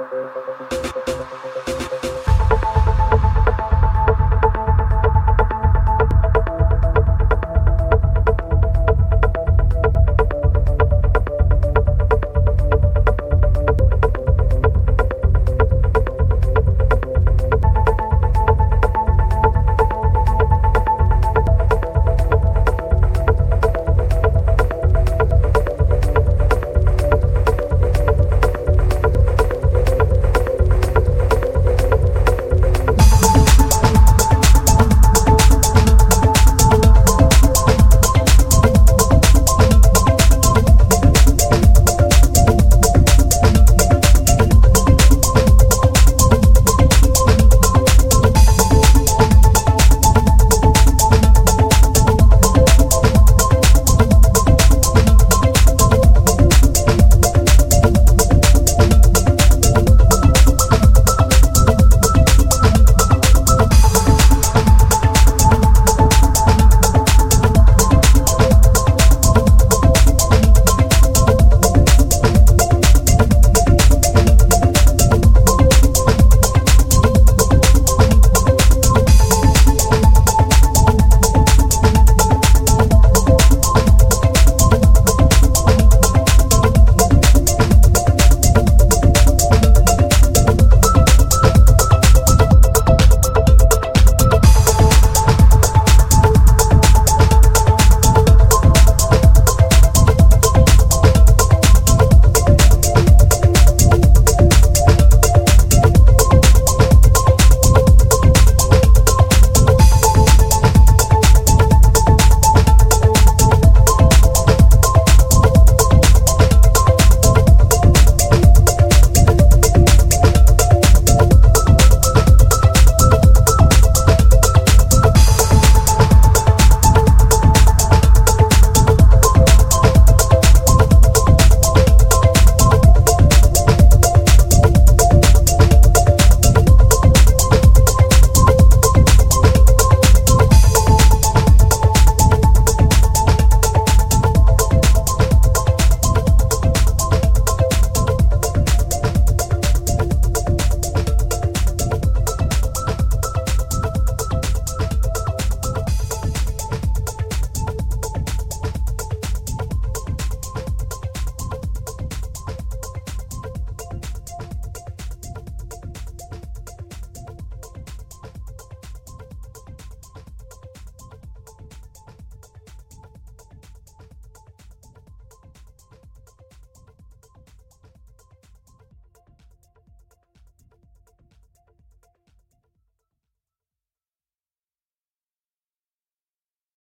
¡Suscríbete